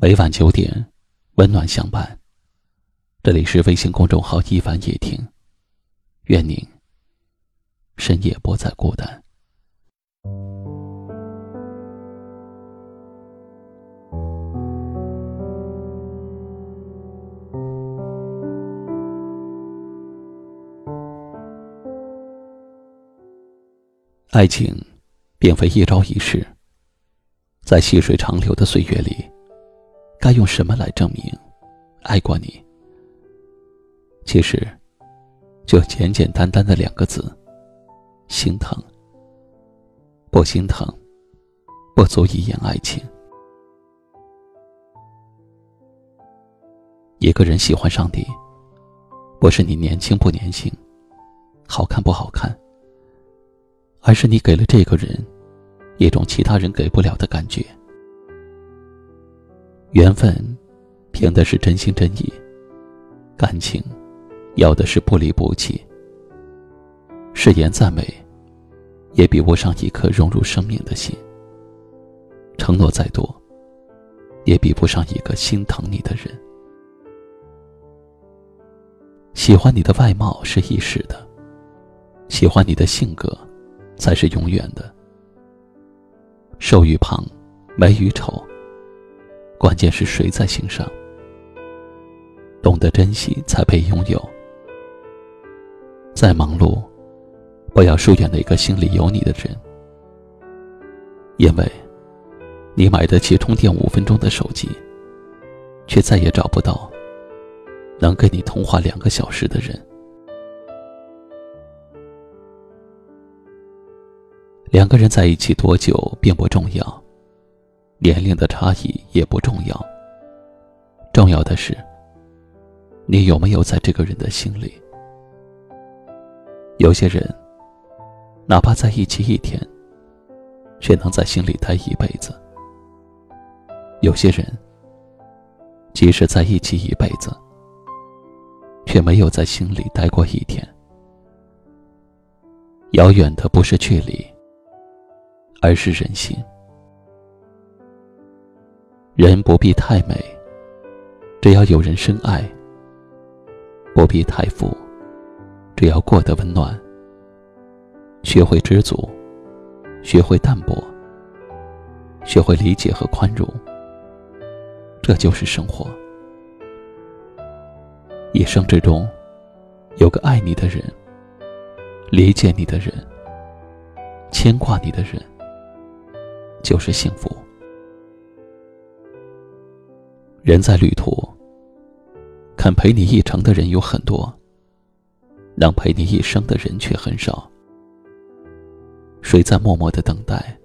每晚九点，温暖相伴。这里是微信公众号“一晚夜听”，愿您深夜不再孤单。爱情，并非一朝一夕，在细水长流的岁月里。该用什么来证明爱过你？其实，就简简单单的两个字：心疼。不心疼，不足以言爱情。一个人喜欢上你，不是你年轻不年轻，好看不好看，而是你给了这个人一种其他人给不了的感觉。缘分，凭的是真心真意；感情，要的是不离不弃。誓言再美，也比不上一颗融入生命的心；承诺再多，也比不上一个心疼你的人。喜欢你的外貌是一时的，喜欢你的性格，才是永远的。瘦与胖，美与丑。关键是谁在心上，懂得珍惜才配拥有。再忙碌，不要疏远那个心里有你的人，因为，你买得起充电五分钟的手机，却再也找不到能跟你通话两个小时的人。两个人在一起多久并不重要。年龄的差异也不重要，重要的是，你有没有在这个人的心里。有些人，哪怕在一起一天，却能在心里待一辈子；有些人，即使在一起一辈子，却没有在心里待过一天。遥远的不是距离，而是人心。人不必太美，只要有人深爱；不必太富，只要过得温暖。学会知足，学会淡泊，学会理解和宽容，这就是生活。一生之中，有个爱你的人，理解你的人，牵挂你的人，就是幸福。人在旅途，肯陪你一程的人有很多，能陪你一生的人却很少。谁在默默的等待？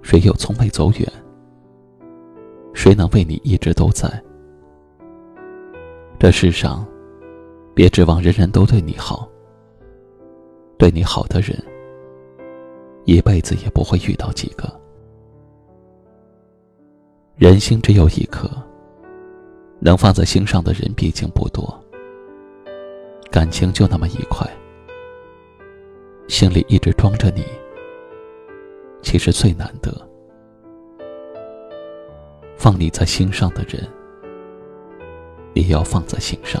谁又从未走远？谁能为你一直都在？这世上，别指望人人都对你好。对你好的人，一辈子也不会遇到几个。人心只有一颗。能放在心上的人毕竟不多，感情就那么一块，心里一直装着你，其实最难得。放你在心上的人，也要放在心上。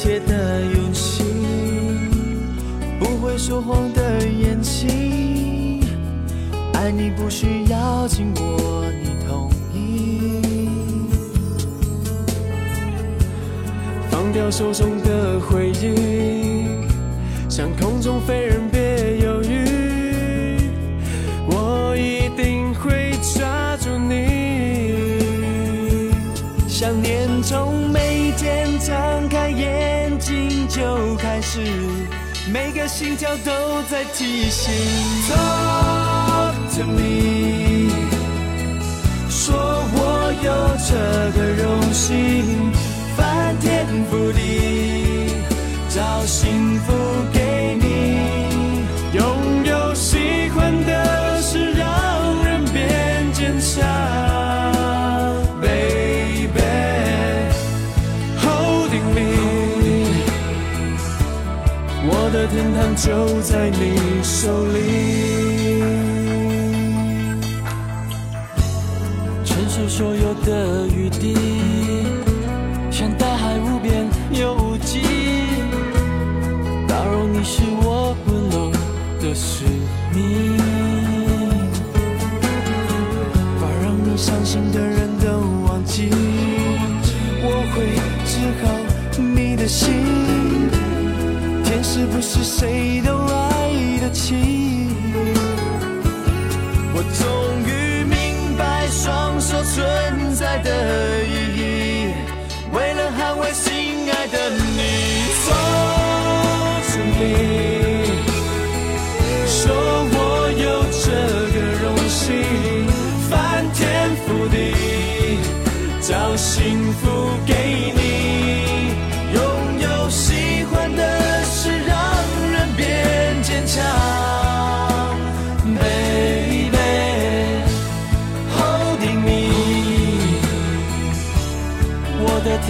切的勇气，不会说谎的眼睛，爱你不需要经过你同意。放掉手中的回忆，像空中飞人想念从每天睁开眼睛就开始，每个心跳都在提醒。Talk to me，说我有这个荣幸。我的天堂就在你手里。承受所有的雨滴，是不是谁都爱得起。我终于明白双手存在的意义，为了捍卫心爱的你。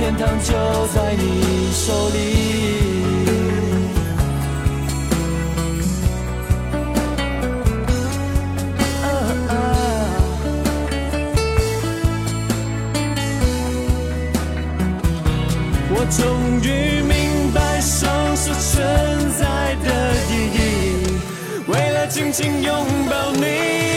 天堂就在你手里。我终于明白双手存在的意义，为了紧紧拥抱你。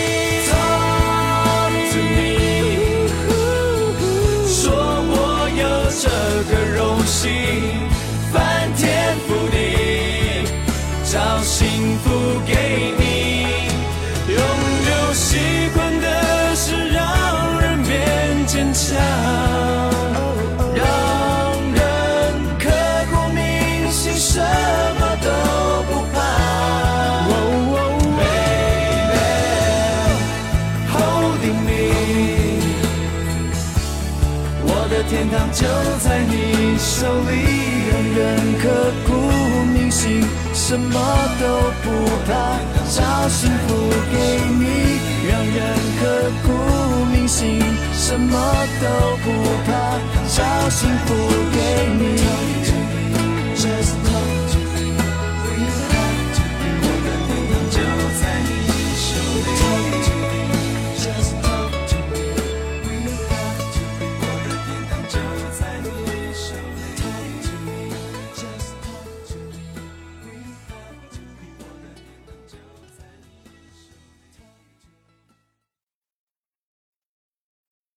天堂就在你手里，让人刻骨铭心，什么都不怕，找幸福给你，让人刻骨铭心，什么都不怕，找幸福给你。